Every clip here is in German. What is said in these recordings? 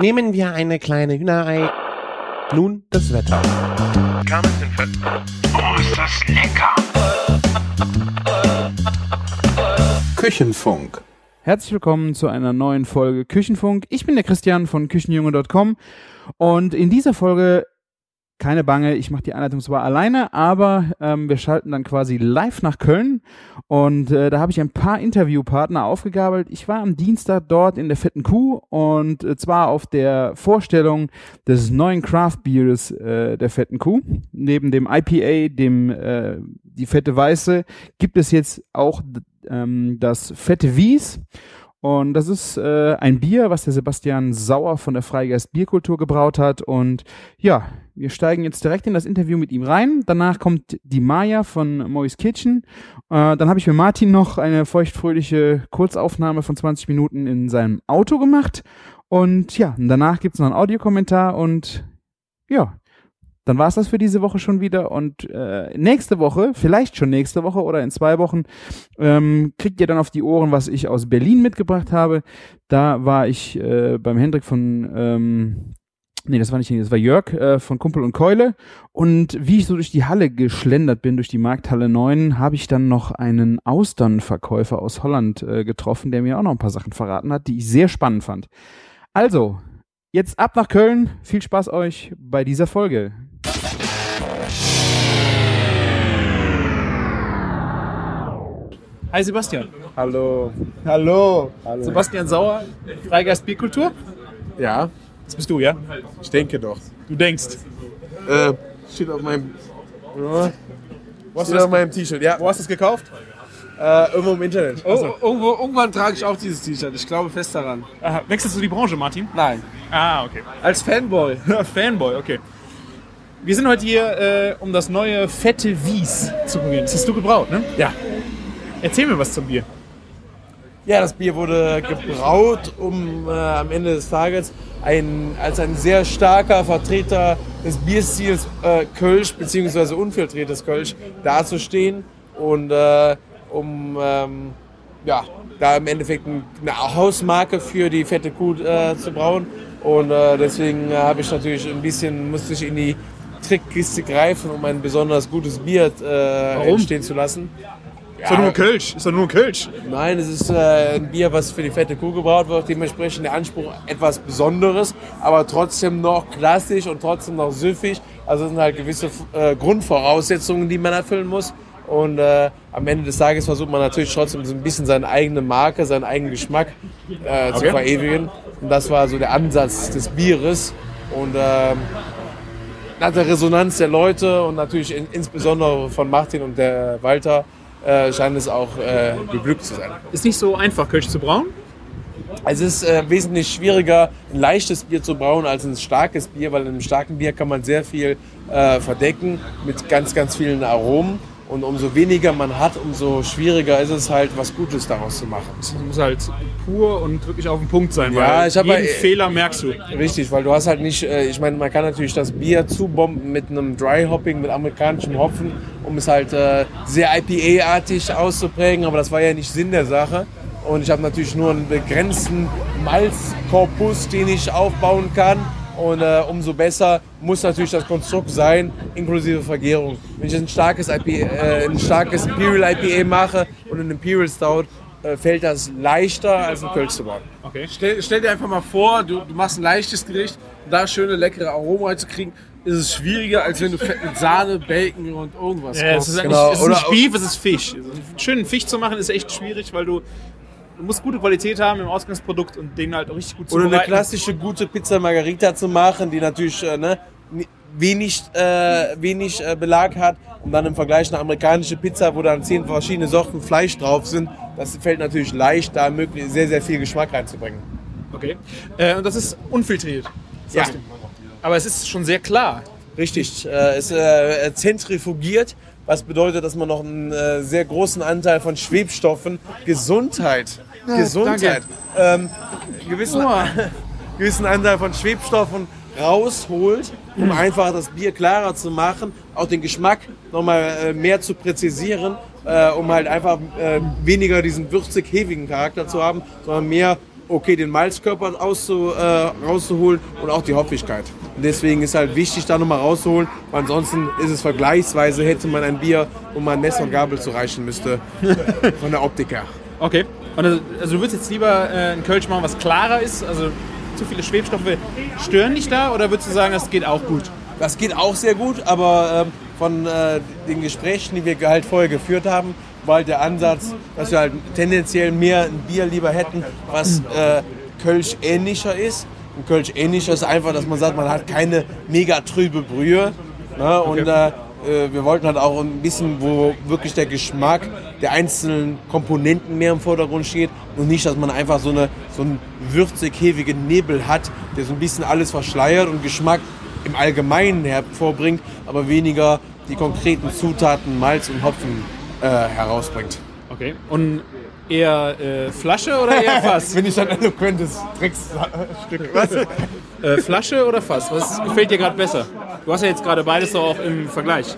Nehmen wir eine kleine Hühnerei. Nun das Wetter. Oh, ist das lecker! Küchenfunk. Herzlich willkommen zu einer neuen Folge Küchenfunk. Ich bin der Christian von Küchenjunge.com und in dieser Folge keine Bange, ich mache die Einleitung zwar alleine, aber ähm, wir schalten dann quasi live nach Köln und äh, da habe ich ein paar Interviewpartner aufgegabelt. Ich war am Dienstag dort in der Fetten Kuh und äh, zwar auf der Vorstellung des neuen Craft Beers äh, der Fetten Kuh. Neben dem IPA, dem äh, die fette Weiße, gibt es jetzt auch ähm, das fette Wies. Und das ist äh, ein Bier, was der Sebastian Sauer von der Freigeist Bierkultur gebraut hat. Und ja, wir steigen jetzt direkt in das Interview mit ihm rein. Danach kommt die Maya von Mois Kitchen. Äh, dann habe ich mit Martin noch eine feuchtfröhliche Kurzaufnahme von 20 Minuten in seinem Auto gemacht. Und ja, danach gibt es noch einen Audiokommentar und ja, dann war es das für diese Woche schon wieder. Und äh, nächste Woche, vielleicht schon nächste Woche oder in zwei Wochen, ähm, kriegt ihr dann auf die Ohren, was ich aus Berlin mitgebracht habe. Da war ich äh, beim Hendrik von, ähm, nee, das war nicht, das war Jörg äh, von Kumpel und Keule. Und wie ich so durch die Halle geschlendert bin, durch die Markthalle 9, habe ich dann noch einen Austernverkäufer aus Holland äh, getroffen, der mir auch noch ein paar Sachen verraten hat, die ich sehr spannend fand. Also, jetzt ab nach Köln. Viel Spaß euch bei dieser Folge. Hi Sebastian. Hallo. Hallo. Hallo. Sebastian Sauer, Freigeist Bierkultur. Ja, Das bist du, ja? ich denke doch. Du denkst. Äh, steht auf meinem. Ja, Wo hast, steht du auf meinem T-Shirt, ja. wo hast du das gekauft? Äh, irgendwo im Internet. Oh, irgendwo, irgendwann trage ich auch dieses T-Shirt. Ich glaube fest daran. Aha, wechselst du die Branche, Martin? Nein. Ah, okay. Als Fanboy. Fanboy, okay. Wir sind heute hier, äh, um das neue fette Wies zu probieren. Das hast du gebraut, ne? Ja. Erzähl mir was zum Bier. Ja, das Bier wurde gebraut, um äh, am Ende des Tages ein, als ein sehr starker Vertreter des Bierstils äh, Kölsch bzw. unfiltriertes Kölsch dazustehen und äh, um ähm, ja, da im Endeffekt ein- eine Hausmarke für die fette Kuh äh, zu brauen. Und äh, deswegen äh, habe ich natürlich ein bisschen, musste ich in die Trickkiste greifen, um ein besonders gutes Bier äh, entstehen zu lassen. Ist doch nur ein Kölsch. Ist doch nur ein Kölsch. Nein, es ist äh, ein Bier, was für die fette Kuh gebraut wird. Dementsprechend der Anspruch etwas Besonderes, aber trotzdem noch klassisch und trotzdem noch süffig. Also es sind halt gewisse äh, Grundvoraussetzungen, die man erfüllen muss. Und äh, am Ende des Tages versucht man natürlich trotzdem so ein bisschen seine eigene Marke, seinen eigenen Geschmack äh, zu Okay. verewigen. Und das war so der Ansatz des Bieres. Und ähm, nach der Resonanz der Leute und natürlich in, insbesondere von Martin und der Walter äh, scheint es auch äh, geglückt zu sein. Ist nicht so einfach, Kölsch zu brauen. Es ist äh, wesentlich schwieriger, ein leichtes Bier zu brauen als ein starkes Bier, weil in einem starken Bier kann man sehr viel äh, verdecken mit ganz, ganz vielen Aromen. Und umso weniger man hat, umso schwieriger ist es halt, was Gutes daraus zu machen. Es muss halt pur und wirklich auf den Punkt sein, Ja, weil ich jeden mal- Fehler merkst du. Richtig, weil du hast halt nicht, äh, ich meine, man kann natürlich das Bier zubomben mit einem Dry Hopping, mit amerikanischem Hopfen, um es halt äh, sehr IPA-artig auszuprägen, aber das war ja nicht Sinn der Sache. Und ich habe natürlich nur einen begrenzten Malzkorpus, den ich aufbauen kann. Und äh, umso besser muss natürlich das Konstrukt sein, inklusive Vergärung. Wenn ich ein starkes, IPA, äh, ein starkes Imperial IPA mache und ein Imperial Stout, äh, fällt das leichter als ein Kölsch zu bauen. Okay. Stell, stell dir einfach mal vor, du, du machst ein leichtes Gericht, um da schöne, leckere Aromen reinzukriegen, ist es schwieriger, als wenn du Fett mit Sahne, Bacon und irgendwas Ja, es kochst. ist, Genau, es ist oder- nicht Beef, es ist Fisch. Also, einen schönen Fisch zu machen ist echt schwierig, weil du, du musst gute Qualität haben im Ausgangsprodukt und den halt auch richtig gut Oder eine klassische gute Pizza Margarita zu machen, die natürlich äh, ne, wenig, äh, wenig äh, Belag hat und dann im Vergleich eine amerikanische Pizza, wo dann zehn verschiedene Sorten Fleisch drauf sind, das fällt natürlich leicht, da möglich sehr, sehr viel Geschmack reinzubringen. Okay. Äh, und das ist unfiltriert. Ja, du. Aber es ist schon sehr klar. richtig. Äh, es äh, zentrifugiert, was bedeutet, dass man noch einen äh, sehr großen Anteil von Schwebstoffen, Gesundheit, Gesundheit, ähm, gewissen, gewissen Anteil von Schwebstoffen rausholt, um einfach das Bier klarer zu machen, auch den Geschmack nochmal äh, mehr zu präzisieren, äh, um halt einfach äh, weniger diesen würzig-hevigen Charakter zu haben, sondern mehr okay den Malzkörper auszu, äh, rauszuholen und auch die Hopfigkeit. Und deswegen ist halt wichtig, da nochmal rauszuholen, weil ansonsten ist es vergleichsweise, hätte man ein Bier, wo man Messer und Gabel zu reichen müsste, von der Optik her. Okay. Und also, also du würdest jetzt lieber äh, ein Kölsch machen, was klarer ist, also zu viele Schwebstoffe stören dich da oder würdest du sagen, das geht auch gut? Das geht auch sehr gut, aber ähm, von äh, den Gesprächen, die wir halt vorher geführt haben, war halt der Ansatz, dass wir halt tendenziell mehr ein Bier lieber hätten, was äh, Kölsch ähnlicher ist. Und Kölsch ähnlicher ist einfach, dass man sagt, man hat keine mega trübe Brühe. Ne? Und äh, äh, wir wollten halt auch ein bisschen, wo wirklich der Geschmack der einzelnen Komponenten mehr im Vordergrund steht und nicht, dass man einfach so, eine, so einen würzig-hevigen Nebel hat, der so ein bisschen alles verschleiert und Geschmack im Allgemeinen hervorbringt, aber weniger die konkreten Zutaten Malz und Hopfen äh, herausbringt. Okay. Und eher äh, Flasche oder eher Fass? Bin ich ein eloquentes Drecksstück. Was? äh, Flasche oder Fass? Was gefällt dir gerade besser? Du hast ja jetzt gerade beides auch im Vergleich.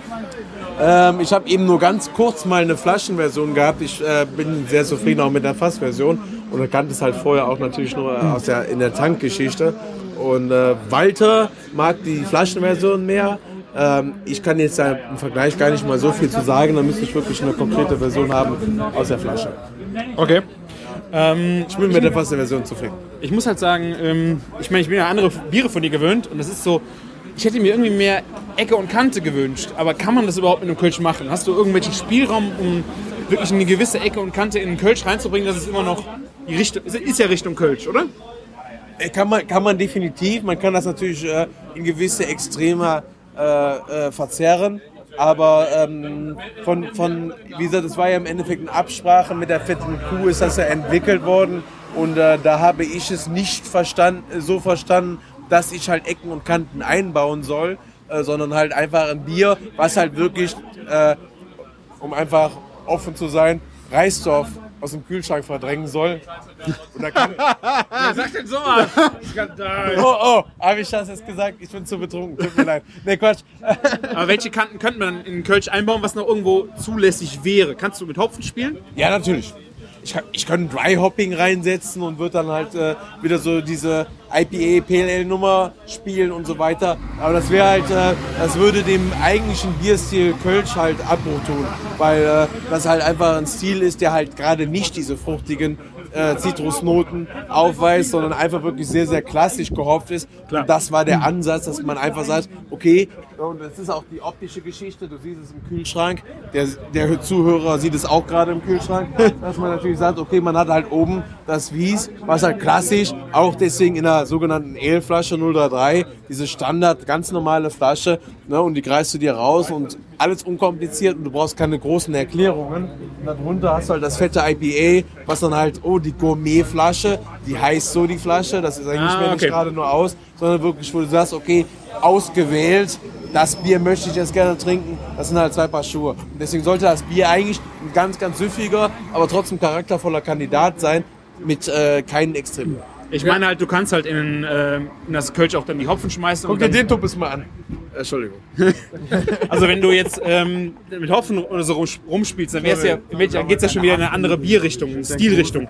Ähm, ich habe eben nur ganz kurz mal eine Flaschenversion gehabt. Ich äh, bin sehr zufrieden auch mit der Fassversion und er kannte es halt vorher auch natürlich nur aus der, in der Tankgeschichte. Und äh, Walter mag die Flaschenversion mehr. Ähm, ich kann jetzt da im Vergleich gar nicht mal so viel zu sagen. Da müsste ich wirklich eine konkrete Version haben aus der Flasche. Okay. Ähm, Ich bin mit der Fassversion zufrieden. ich muss halt sagen, ähm, ich meine, ich bin ja andere Biere von dir gewöhnt und das ist so, ich hätte mir irgendwie mehr Ecke und Kante gewünscht. Aber kann man das überhaupt mit einem Kölsch machen? Hast du irgendwelchen Spielraum, um wirklich eine gewisse Ecke und Kante in einen Kölsch reinzubringen, dass es immer noch die Richtung, ist- ja Richtung Kölsch, oder? Äh, Kann man, kann man definitiv. Man kann das natürlich äh, in gewisse Extreme äh, äh, verzerren. Aber ähm, von, von, wie gesagt, es war ja im Endeffekt eine Absprache mit der fetten Kuh, ist das ja entwickelt worden. Und äh, da habe ich es nicht verstanden, so verstanden, dass ich halt Ecken und Kanten einbauen soll, äh, sondern halt einfach ein Bier, was halt wirklich, um einfach offen zu sein, Reisdorf aus dem Kühlschrank verdrängen soll. Und kann, Wer sagt denn sowas? Oh, oh, habe ich das jetzt gesagt? Ich bin zu betrunken. Tut mir leid. Nee, Quatsch. Aber welche Kanten könnte man in einen Kölsch einbauen, was noch irgendwo zulässig wäre? Kannst du mit Hopfen spielen? Ja, natürlich. Ich, kann- ich könnte Dry Hopping reinsetzen und würde dann halt äh, wieder so diese IPA PLL Nummer spielen und so weiter. Aber das wäre halt, äh, das würde dem eigentlichen Bierstil Kölsch halt Abbruch tun, weil äh, das halt einfach ein Stil ist, der halt gerade nicht diese fruchtigen äh, Zitrusnoten aufweist, sondern einfach wirklich sehr, sehr klassisch gehopft ist. Und das war der Ansatz, dass man einfach sagt, okay, und das ist auch die optische Geschichte, du siehst es im Kühlschrank, der, der Zuhörer sieht es auch gerade im Kühlschrank, dass man natürlich sagt, okay, man hat halt oben das Wies, was halt klassisch, auch deswegen in der sogenannten Ale-Flasche 033, diese Standard, ganz normale Flasche, ne, und die greifst du dir raus und alles unkompliziert und du brauchst keine großen Erklärungen. Und darunter hast du halt das fette IPA, was dann halt, oh, die Gourmet-Flasche, die heißt so die Flasche, das ist eigentlich Ah, nicht okay. gerade nur aus, sondern wirklich, wo du sagst, okay, ausgewählt, das Bier möchte ich jetzt gerne trinken, das sind halt zwei Paar Schuhe. Und deswegen sollte das Bier eigentlich ein ganz, ganz süffiger, aber trotzdem charaktervoller Kandidat sein, mit äh, keinen Extremen. Ich meine halt, du kannst halt in, äh, in das Kölsch auch dann die Hopfen schmeißen. Guck dir den Tuppes mal an. Entschuldigung. also wenn du jetzt ähm, mit Hopfen oder so rum- rumspielst, dann wär's ja, dann geht's ja schon wieder in eine andere Bierrichtung, eine Stilrichtung.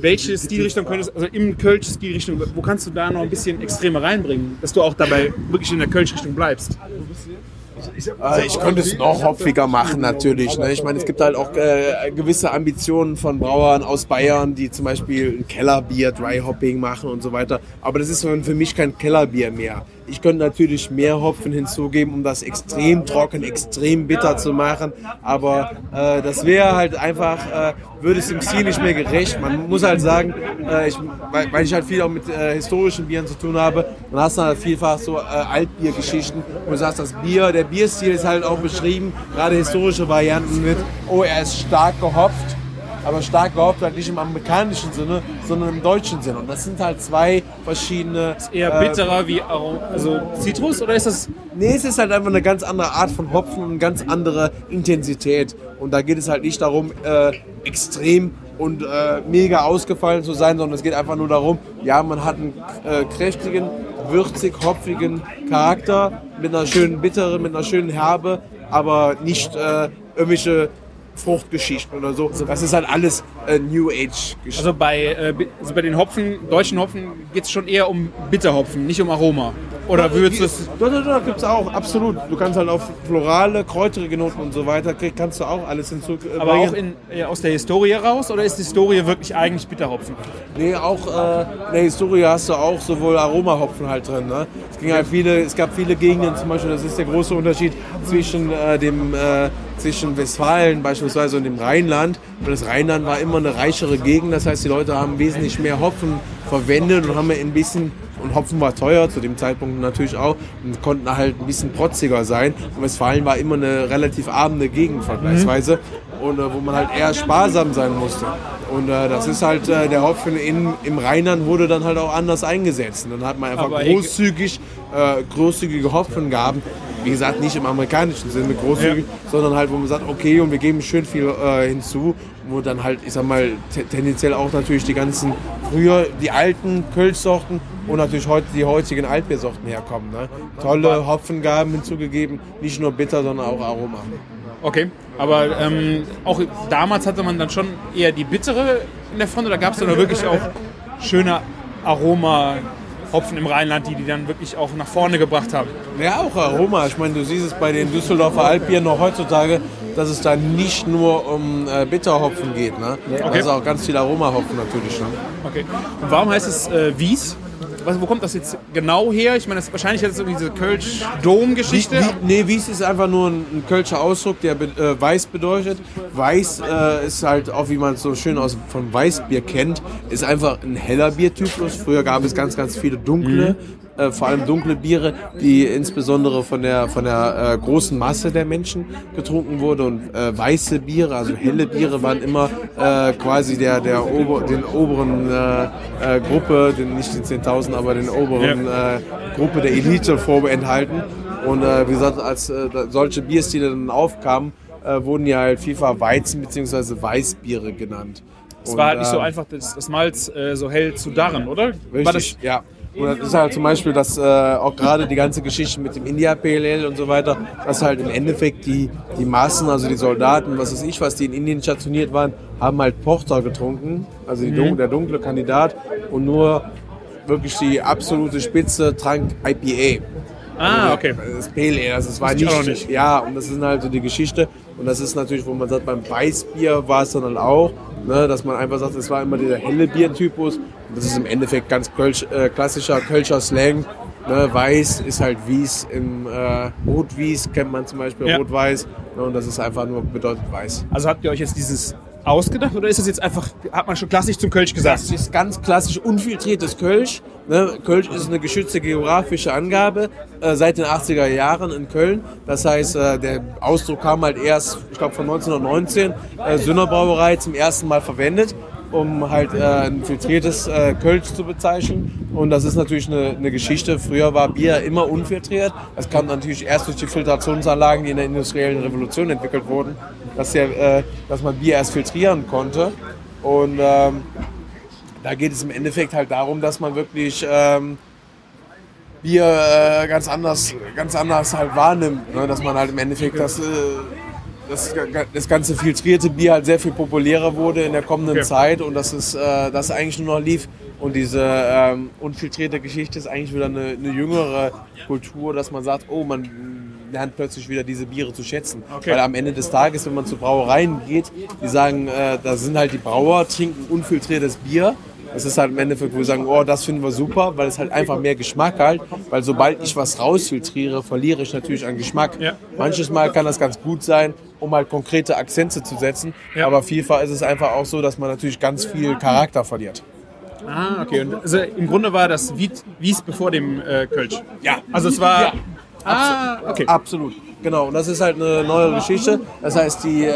Welche Stilrichtung könntest, also im Kölsch Stilrichtung, wo kannst du da noch ein bisschen Extreme reinbringen, dass du auch dabei wirklich in der Kölsch-Richtung bleibst? Äh, ich könnte es noch hopfiger machen, natürlich. Ne? Ich meine, es gibt halt auch äh, gewisse Ambitionen von Brauern aus Bayern, die zum Beispiel ein Kellerbier, Dry Hopping machen und so weiter. Aber das ist für mich kein Kellerbier mehr. Ich könnte natürlich mehr Hopfen hinzugeben, um das extrem trocken, extrem bitter zu machen. Aber äh, das wäre halt einfach, äh, würde es dem Stil nicht mehr gerecht. Man muss halt sagen, äh, ich, weil, weil ich halt viel auch mit äh, historischen Bieren zu tun habe, dann hast du halt vielfach so äh, Altbiergeschichten, wo du sagst, das Bier, der Bierstil ist halt auch beschrieben, gerade historische Varianten mit, oh, er ist stark gehopft, aber stark gehopft halt nicht im amerikanischen Sinne, sondern im deutschen Sinne. Und das sind halt zwei verschiedene. Eher äh, bitterer wie Arom also Zitrus oder ist das Nee, es ist halt einfach eine ganz andere Art von Hopfen und eine ganz andere Intensität. Und da geht es halt nicht darum, äh, extrem und äh, mega ausgefallen zu sein, sondern es geht einfach nur darum, ja, man hat einen äh, kräftigen, würzig, hopfigen Charakter mit einer schönen bitteren, mit einer schönen Herbe, aber nicht äh, irgendwelche Fruchtgeschichten oder so. Das ist halt alles äh, New Age-Geschichten. Also bei, äh, also bei den Hopfen, deutschen Hopfen geht es schon eher um Bitterhopfen, nicht um Aroma. Oder würdest du es. Doch, doch, doch, gibt's auch, absolut. Du kannst halt auf florale, kräuterige Noten und so weiter, kannst du auch alles hinzubringen. Aber auch in, äh, aus der Historie raus oder ist die Historie wirklich eigentlich Bitterhopfen? Nee, auch äh, in der Historie hast du auch sowohl Aromahopfen halt drin. Ne? Es, ging halt viele, es gab viele Gegenden, zum Beispiel, das ist der große Unterschied zwischen, äh, dem, äh, zwischen Westfalen beispielsweise und dem Rheinland. Und das Rheinland war immer eine reichere Gegend, das heißt, die Leute haben wesentlich mehr Hopfen verwendet und haben ein bisschen, und Hopfen war teuer zu dem Zeitpunkt natürlich auch, und konnten halt ein bisschen protziger sein. Und Westfalen war immer eine relativ abende Gegend vergleichsweise. Und äh, wo man halt eher sparsam sein musste. Und äh, das ist halt, äh, der Hopfen in, im Rheinland wurde dann halt auch anders eingesetzt. Und dann hat man einfach Aber großzügig, äh, großzügige Hopfengaben. Wie gesagt, nicht im amerikanischen Sinne großzügig, sondern halt, wo man sagt, okay, und wir geben schön viel äh, hinzu, wo dann halt, ich sag mal, te- tendenziell auch natürlich die ganzen, früher die alten Kölschsorten und natürlich heute die heutigen Altbiersorten herkommen. Ne? Tolle Hopfengaben hinzugegeben, nicht nur bitter, sondern auch Aroma. Okay, aber ähm, auch damals hatte man dann schon eher die bittere in der Front oder gab es dann wirklich auch schöne Aroma-Hopfen im Rheinland, die die dann wirklich auch nach vorne gebracht haben? Ja, auch Aroma. Ich meine, du siehst es bei den Düsseldorfer Altbieren noch heutzutage, dass es da nicht nur um äh, Bitterhopfen geht. Ne? Da ist auch ganz viel Aromahopfen natürlich. Ne? Okay. Und warum heißt es äh, Wies? Was, wo kommt das jetzt genau her? Ich meine, das, wahrscheinlich hat es irgendwie diese Kölsch-Dom-Geschichte. Nee, Wies ist einfach nur ein, ein kölscher Ausdruck, der be, äh, weiß bedeutet. Weiß äh, ist halt auch, wie man es so schön aus, von Weißbier kennt, ist einfach ein heller Biertypus. Früher gab es ganz, ganz viele dunkle, äh, vor allem dunkle Biere, die insbesondere von der, von der äh, großen Masse der Menschen getrunken wurde. Und äh, weiße Biere, also helle Biere, waren immer äh, quasi der, der ober, den oberen äh, äh, Gruppe, den, nicht den 10.000, aber den oberen Gruppe der Elite vorenthalten. Und wie gesagt, als solche Bierstile dann aufkamen, wurden ja halt FIFA Weizen bzw. Weißbiere genannt. Es war halt nicht so einfach, das, das Malz äh, so hell zu darren, oder? War das, Richtig, ja. Und das ist halt zum Beispiel, dass äh, auch gerade die ganze Geschichte mit dem India PLL und so weiter, dass halt im Endeffekt die, die Massen, also die Soldaten, was weiß ich, was die in Indien stationiert waren, haben halt Porter getrunken, also die, dun- der dunkle Kandidat und nur wirklich die absolute Spitze trank IPA. ah, okay. Das Pale Ale, also es war ich auch nicht, noch nicht. Ja, und das ist halt so die Geschichte. Und das ist natürlich, wo man sagt, beim Weißbier war es dann halt auch, ne, dass man einfach sagt, es war immer dieser helle Biertypus. Und das ist im Endeffekt ganz Kölsch, äh, klassischer Kölscher Slang. Ne, Weiß ist halt Wies, im äh, Rot-Wies kennt man zum Beispiel, Ja. Rot-Weiß. Ne, und das ist einfach nur bedeutet Weiß. Also habt ihr euch jetzt dieses ausgedacht oder ist es jetzt einfach, hat man schon klassisch zum Kölsch gesagt? Das ist ganz klassisch unfiltriertes Kölsch. Ne? Kölsch ist eine geschützte geografische Angabe äh, seit den 80er Jahren in Köln. Das heißt, äh, der Ausdruck kam halt erst, ich glaube von 1919, äh, Sünner zum ersten Mal verwendet, um halt äh, ein filtriertes äh, Kölsch zu bezeichnen. Und das ist natürlich eine, eine Geschichte. Früher war Bier immer unfiltriert. Das kam natürlich erst durch die Filtrationsanlagen, die in der industriellen Revolution entwickelt wurden, dass, der, äh, dass man Bier erst filtrieren konnte. Und ähm, da geht es im Endeffekt halt darum, dass man wirklich ähm, Bier äh, ganz anders, ganz anders halt wahrnimmt. Ne? Dass man halt im Endeffekt das, äh, das, das ganze filtrierte Bier halt sehr viel populärer wurde in der kommenden Ja. Zeit und dass es äh, das eigentlich nur noch lief. Und diese ähm, unfiltrierte Geschichte ist eigentlich wieder eine, eine jüngere Kultur, dass man sagt, oh, man lernt plötzlich wieder diese Biere zu schätzen. Okay. Weil am Ende des Tages, wenn man zu Brauereien geht, die sagen, äh, da sind halt die Brauer, trinken unfiltriertes Bier. Das ist halt im Endeffekt, wo wir sagen, oh, das finden wir super, weil es halt einfach mehr Geschmack halt. Weil sobald ich was rausfiltriere, verliere ich natürlich an Geschmack. Ja. Manches Mal kann das ganz gut sein, um halt konkrete Akzente zu setzen. Ja. Aber vielfach ist es einfach auch so, dass man natürlich ganz viel Charakter verliert. Ah, okay. Und also im Grunde war das Wies, Wies bevor dem äh, Kölsch. Ja. Also es war. Ja. Ah, okay. Absolut. Genau, und das ist halt eine neue Geschichte. Das heißt, die äh,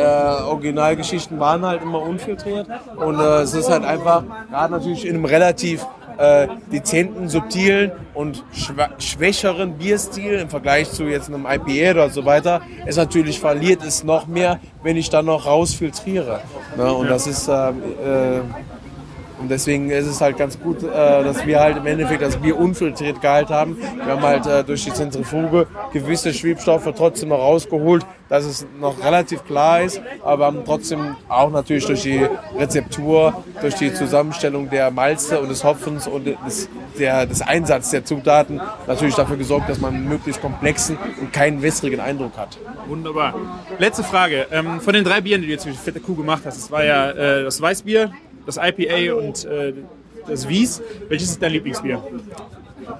Originalgeschichten waren halt immer unfiltriert. Und äh, es ist halt einfach, gerade natürlich in einem relativ äh, dezenten, subtilen und schwächeren Bierstil im Vergleich zu jetzt einem IPA oder so weiter, ist natürlich verliert es noch mehr, wenn ich dann noch rausfiltriere. Ne? Und das ist ähm, äh, Und deswegen ist es halt ganz gut, äh, dass wir halt im Endeffekt das Bier unfiltriert gehalten haben. Wir haben halt äh, durch die Zentrifuge gewisse Schwebstoffe trotzdem noch rausgeholt, dass es noch relativ klar ist, aber haben trotzdem auch natürlich durch die Rezeptur, durch die Zusammenstellung der Malze und des Hopfens und des, der, des Einsatzes der Zutaten natürlich dafür gesorgt, dass man einen möglichst komplexen und keinen wässrigen Eindruck hat. Wunderbar. Letzte Frage. Ähm, von den drei Bieren, die du jetzt für die fette Kuh gemacht hast, das war ja äh, das Weißbier, das IPA und äh, das Wies. Welches ist dein Lieblingsbier?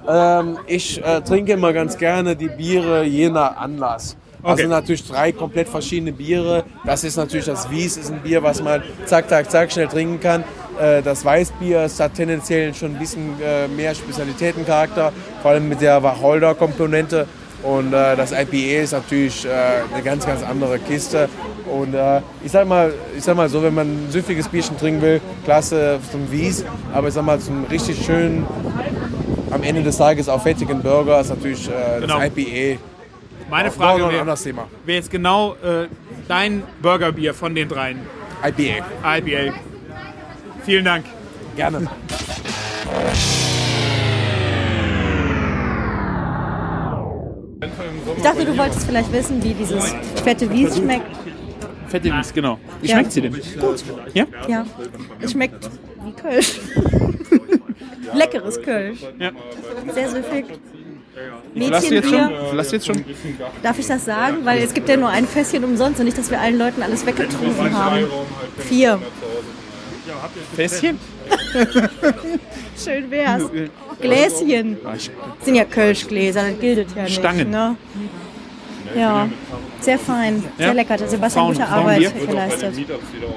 Ähm, ich äh, trinke immer ganz gerne die Biere je nach Anlass. Das Okay. sind natürlich drei komplett verschiedene Biere. Das ist natürlich das Wies, ist ein Bier, was man zack, zack, zack schnell trinken kann. Äh, das Weißbier es hat tendenziell schon ein bisschen äh, mehr Spezialitätencharakter, vor allem mit der Wacholder-Komponente. Und äh, das IPA ist natürlich äh, eine ganz, ganz andere Kiste. Und äh, ich sag mal, ich sag mal so, wenn man ein süffiges Bierchen trinken will, klasse zum Wies. Aber ich sag mal, zum richtig schönen, am Ende des Tages auch fettigen Burger ist natürlich äh, Genau. das IPA. Meine Noch Frage wäre wär jetzt genau äh, dein Burgerbier von den dreien. IPA. IPA. Vielen Dank. Gerne. Dachte, du wolltest vielleicht wissen, wie dieses fette Wies schmeckt. Fette Wies, genau. Wie Ja. schmeckt sie denn? Gut. Ja? Ja, es schmeckt wie Kölsch. Leckeres Kölsch. Ja. Sehr süffig. Mädchenbier. Lass jetzt schon? Darf ich das sagen? Weil es gibt ja nur ein Fässchen umsonst und nicht, dass wir allen Leuten alles weggetrunken haben. Vier. Fässchen? Schön wär's. Gläschen. Das sind ja Kölschgläser, das gilt ja nicht. Stangen. Ne? Ja, sehr fein, sehr Ja? lecker. Hat Sebastian Frauen- gute Arbeit geleistet.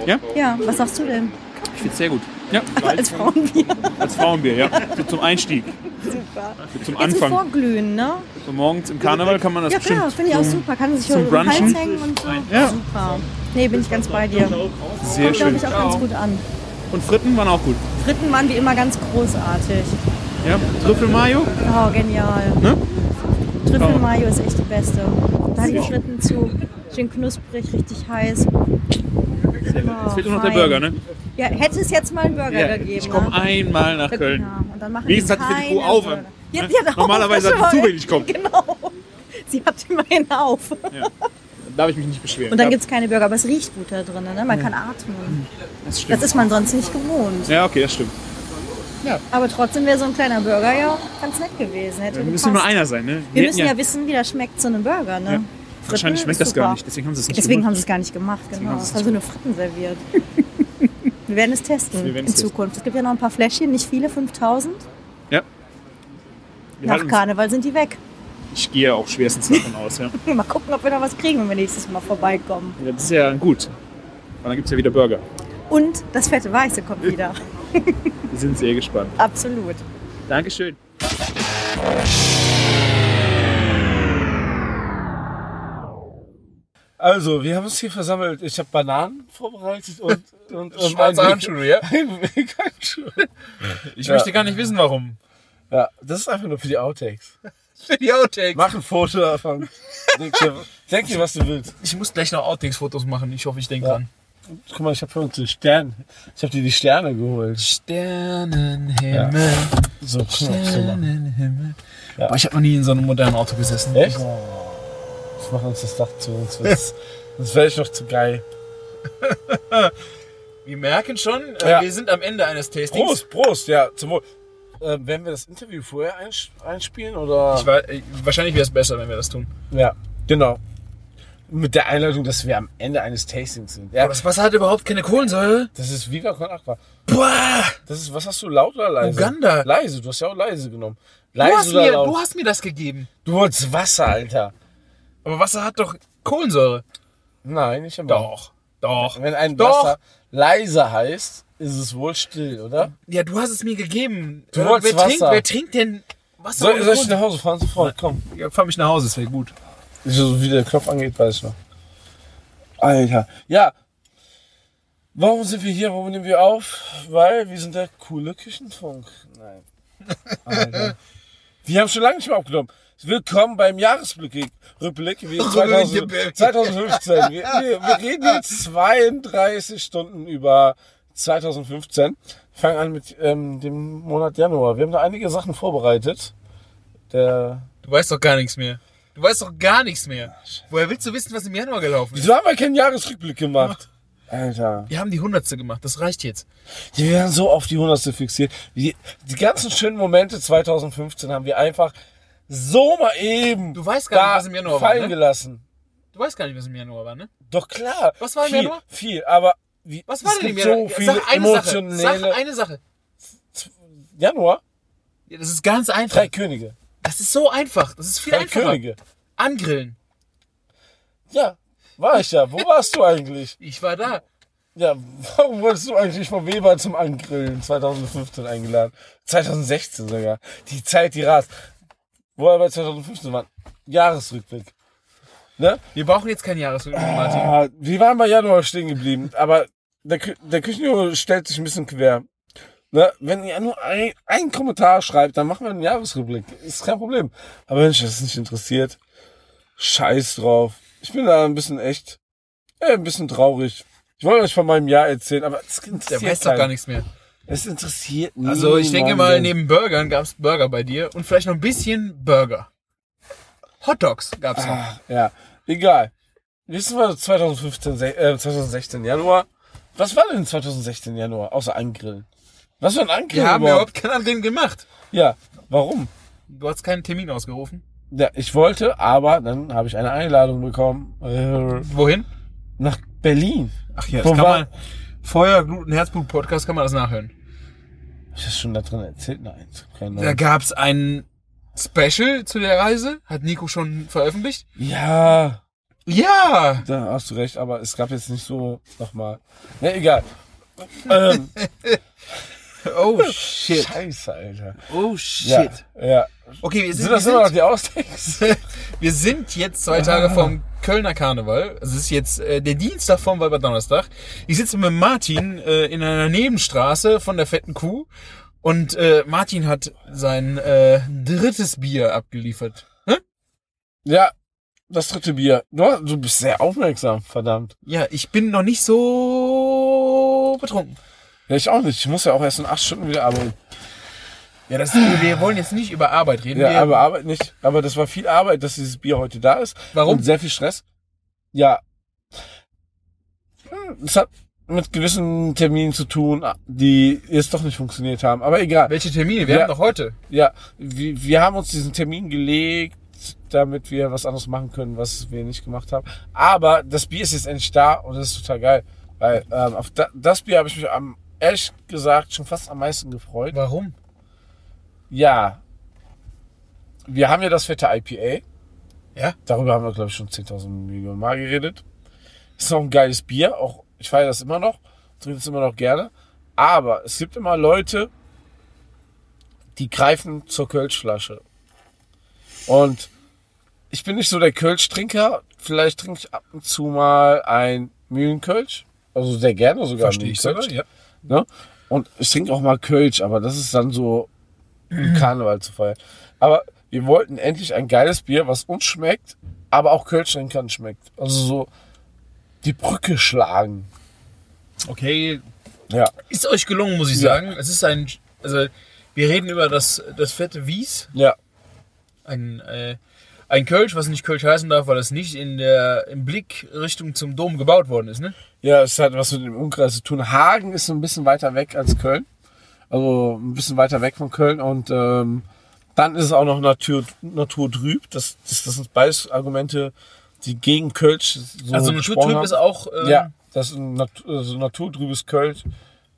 Ja? Ja, was sagst du denn? Ich finde es sehr gut. Ja, Als Frauenbier. als Frauenbier, ja. So zum Einstieg. Super. So zum Jetzt zum Anfang. Vorglühen, ne? So morgens im Karneval kann man das Ja bestimmt. klar, finde ich auch super. Kann sich zum so um den Hals Brunchen? hängen und so. Ja. Super. Nee, bin ich ganz bei dir. Sehr Kommt, glaube schön. ich, auch ganz gut an. Und Fritten waren auch gut. Fritten waren wie immer ganz großartig. Ja, Trüffelmayo. Oh, genial. Ne? Trüffelmayo ist echt die beste. Da die Fritten zu. Schön knusprig, richtig heiß. Es fehlt nur noch der fein. Burger, ne? Ja, hätte es jetzt mal einen Burger Ja, gegeben. ich komme ne? einmal nach Köln. Ja, und dann machen Wenigstens die hat die Kuh auf. Ne? Ja, die hat Normalerweise hat schon zu wenig kommt. Genau. Sie hat immerhin auf. Da darf ich mich nicht beschweren. Und dann ja, gibt es keine Burger, aber es riecht gut da drin. Ne? Man kann atmen. das stimmt. Das ist man sonst nicht gewohnt. Ja, okay, das stimmt. Aber trotzdem wäre so ein kleiner Burger ja ganz nett gewesen. Hätte Wir gepasst. müssen nur einer sein, ne? Wir hätten müssen ja, wissen, wie das schmeckt, so ein Burger. Ne? Ja. Wahrscheinlich schmeckt das gar nicht, deswegen haben sie es nicht Deswegen gemacht. haben sie es gar nicht gemacht, genau. Es haben sie nur Fritten serviert. Wir werden es testen Wir werden in es testen. Zukunft. Es gibt ja noch ein paar Fläschchen, nicht viele, 5000. Ja. Wir Nach Karneval sind die weg. Ich gehe auch schwerstens davon aus, ja. Mal gucken, ob wir noch was kriegen, wenn wir nächstes Mal vorbeikommen. ja. Das ist ja gut. Und dann gibt es ja wieder Burger. Und das fette Weiße kommt wieder. Wir sind sehr gespannt. Absolut. Dankeschön. Also, wir haben uns hier versammelt. Ich habe Bananen vorbereitet und, und, und Schwarze Handschuhe, ja? Handschuhe. Ich Ja. möchte gar nicht wissen, warum. Ja, das ist einfach nur für die Outtakes. Für die Outtakes. Mach ein Foto davon. Denk dir, denk dir, was du willst. Ich muss gleich noch Outtakes-Fotos machen. Ich hoffe, ich denke Ja. dran. Guck mal, ich habe für uns die Sterne. Ich habe dir die Sterne geholt. Sternenhimmel. Mal, so. Sternenhimmel. Ja. Boah, ich habe noch nie in so einem modernen Auto gesessen. Echt? Ich mach uns das Dach zu uns. Sonst sonst wäre ich noch zu geil. Wir merken schon, äh, Ja. wir sind am Ende eines Tastings. Prost, Prost, ja, zum Wohl. Äh, werden wir das Interview vorher einsp einspielen oder? Ich war, äh, wahrscheinlich wäre es besser, wenn wir das tun. ja, genau. Mit der Einleitung, dass wir am Ende eines Tastings sind. Ja, Aber das Wasser hat überhaupt keine Kohlensäure. das ist Viva Con Aqua. Boah! Das ist, was hast du, laut oder leise? Uganda. Leise, du hast ja auch leise genommen. Du Leise hast, oder mir, laut? du hast mir das gegeben. Du wolltest Wasser, Alter. Aber Wasser hat doch Kohlensäure. Nein, nicht am Doch. Doch. Wenn ein Doch. Wasser leise heißt, ist es wohl still, oder? Ja, du hast es mir gegeben. Du Äh, wolltest wer trinkt, Wasser. wer trinkt denn Wasser? Soll, soll ich nach Hause fahren? Sofort, komm. Ja, fahr mich nach Hause, das wäre gut. So wie der Knopf angeht, weiß ich noch. Alter. Ja. Warum sind wir hier? Warum nehmen wir auf? Weil wir sind der coole Küchenfunk. Nein. Alter. wir haben schon lange nicht mehr aufgenommen. Willkommen beim Jahresrückblick. Rückblick wie 2000, 2015. Wir, wir, wir reden jetzt 32 Stunden über 2015. fangen an mit ähm, dem Monat Januar. Wir haben da einige Sachen vorbereitet. Der, Du weißt doch gar nichts mehr. Du weißt doch gar nichts mehr. Woher willst du wissen, was im Januar gelaufen ist? wieso haben wir keinen Jahresrückblick gemacht? Alter. Wir haben die Hundertste gemacht, das reicht jetzt. Wir werden so auf die Hundertste fixiert. Die, die ganzen schönen Momente 2015 haben wir einfach so mal eben Du weißt gar nicht, was im Januar war, fallen ne? gelassen. Du weißt gar nicht, was im Januar war, ne? Doch klar. Was war im viel, Januar? Viel, aber wie, Was war denn im Januar? so viele Sag eine Sache. emotionelle... Sag eine Sache. Januar? Ja, das ist ganz einfach. Drei Könige. Das ist so einfach. Das ist viel Drei einfacher. Könige. Angrillen. Ja, war ich ja. Wo warst du eigentlich? Ich war da. Ja, warum wurdest du eigentlich von Weber zum Angrillen 2015 eingeladen? 2016 sogar. Die Zeit, die rast. Wo wir bei 2015 waren. Jahresrückblick. Ne? Wir brauchen jetzt keinen Jahresrückblick, Martin. Ah, wir waren bei Januar stehen geblieben, aber der, Kü- der Küchenjunge stellt sich ein bisschen quer. Ne? Wenn ihr nur ein, einen Kommentar schreibt, dann machen wir einen Jahresrückblick. Ist kein Problem. Aber wenn euch das nicht interessiert, scheiß drauf. Ich bin da ein bisschen echt, äh, ein bisschen traurig. Ich wollte euch von meinem Jahr erzählen, aber es Der interessiert weiß doch gar keinen. nichts mehr. Es interessiert Also ich denke mal, niemanden. neben Burgern gab es Burger bei dir und vielleicht noch ein bisschen Burger. Hot Dogs gab es noch. Ah, ja, egal. Wissen wir 2015, se- äh, 2016 Januar. Was war denn 2016 Januar, außer Angrillen? Was für ein Angrillen Wir haben überhaupt? keinen Angrillen gemacht. Ja, warum? Du hast keinen Termin ausgerufen. Ja, ich wollte, aber dann habe ich eine Einladung bekommen äh, Wohin? nach Berlin. Ach ja, Wo das kann war- man. Feuer, Gluten, Herzblut Podcast kann man das nachhören. Hab ich das schon da drin erzählt? Nein. Keine Da Ahnung. gab es ein Special zu der Reise. Hat Nico schon veröffentlicht? Ja, Ja! da hast du recht, aber es gab jetzt nicht so nochmal. Ja, egal. ähm, Oh shit. Scheiße, Alter. Oh Ja, shit. ja. Okay, wir sind, Sind das wir, immer noch sind, die Austakes? wir sind jetzt zwei Tage vom Kölner Karneval. Es ist jetzt äh, der Dienstag vom Weiber-Donnerstag. Ich sitze mit Martin äh, in einer Nebenstraße von der fetten Kuh und äh, Martin hat sein äh, drittes Bier abgeliefert. Hä? ja, das dritte Bier. Du, du bist sehr aufmerksam, verdammt. Ja, ich bin noch nicht so betrunken. Ja, ich auch nicht. Ich muss ja auch erst in acht Stunden wieder arbeiten. Ja, das, wir wollen jetzt nicht über Arbeit reden. Ja, wir, aber Arbeit nicht. Aber das war viel Arbeit, dass dieses Bier heute da ist. Warum? Und sehr viel Stress. Ja. Hm, Es hat mit gewissen Terminen zu tun, die jetzt doch nicht funktioniert haben. Aber egal. welche Termine? Wir Ja. haben doch heute. Ja, wir, wir haben uns diesen Termin gelegt, damit wir was anderes machen können, was wir nicht gemacht haben. Aber das Bier ist jetzt endlich da und das ist total geil. Weil ähm, auf da, das Bier habe ich mich am, ehrlich gesagt schon fast am meisten gefreut. Warum? Ja. Wir haben ja das fette IPA. Ja. Darüber haben wir, glaube ich, schon 10.000 Millionen Mal geredet. Ist noch ein geiles Bier. Auch ich feiere das immer noch. Trinke es immer noch gerne. Aber es gibt immer Leute, die greifen zur Kölschflasche. Und ich bin nicht so der Kölsch-Trinker. Vielleicht trinke ich ab und zu mal ein Mühlenkölsch. Also sehr gerne sogar. Verstehe ich sogar, ja. Ne? Und ich trinke auch mal Kölsch, aber das ist dann so im Karneval zu feiern. Aber wir wollten endlich ein geiles Bier, was uns schmeckt, aber auch Kölsch-Trinkern schmeckt. Also so die Brücke schlagen. Okay, Ja. ist euch gelungen, muss ich Ja. sagen. Es ist ein, also wir reden über das, das fette Wies, Ja. ein, äh, ein Kölsch, was nicht Kölsch heißen darf, weil es nicht in der, im Blick Richtung zum Dom gebaut worden ist, ne? Ja, es hat was mit dem Umkreis zu tun. Hagen ist so ein bisschen weiter weg als Köln. Also ein bisschen weiter weg von Köln. Und ähm, dann ist es auch noch Natur, naturtrüb. Das, das, das sind beides Argumente, die gegen Kölsch so also Naturtrüb ist auch, ähm, Ja, das ist ein Nat also naturtrübes Kölsch.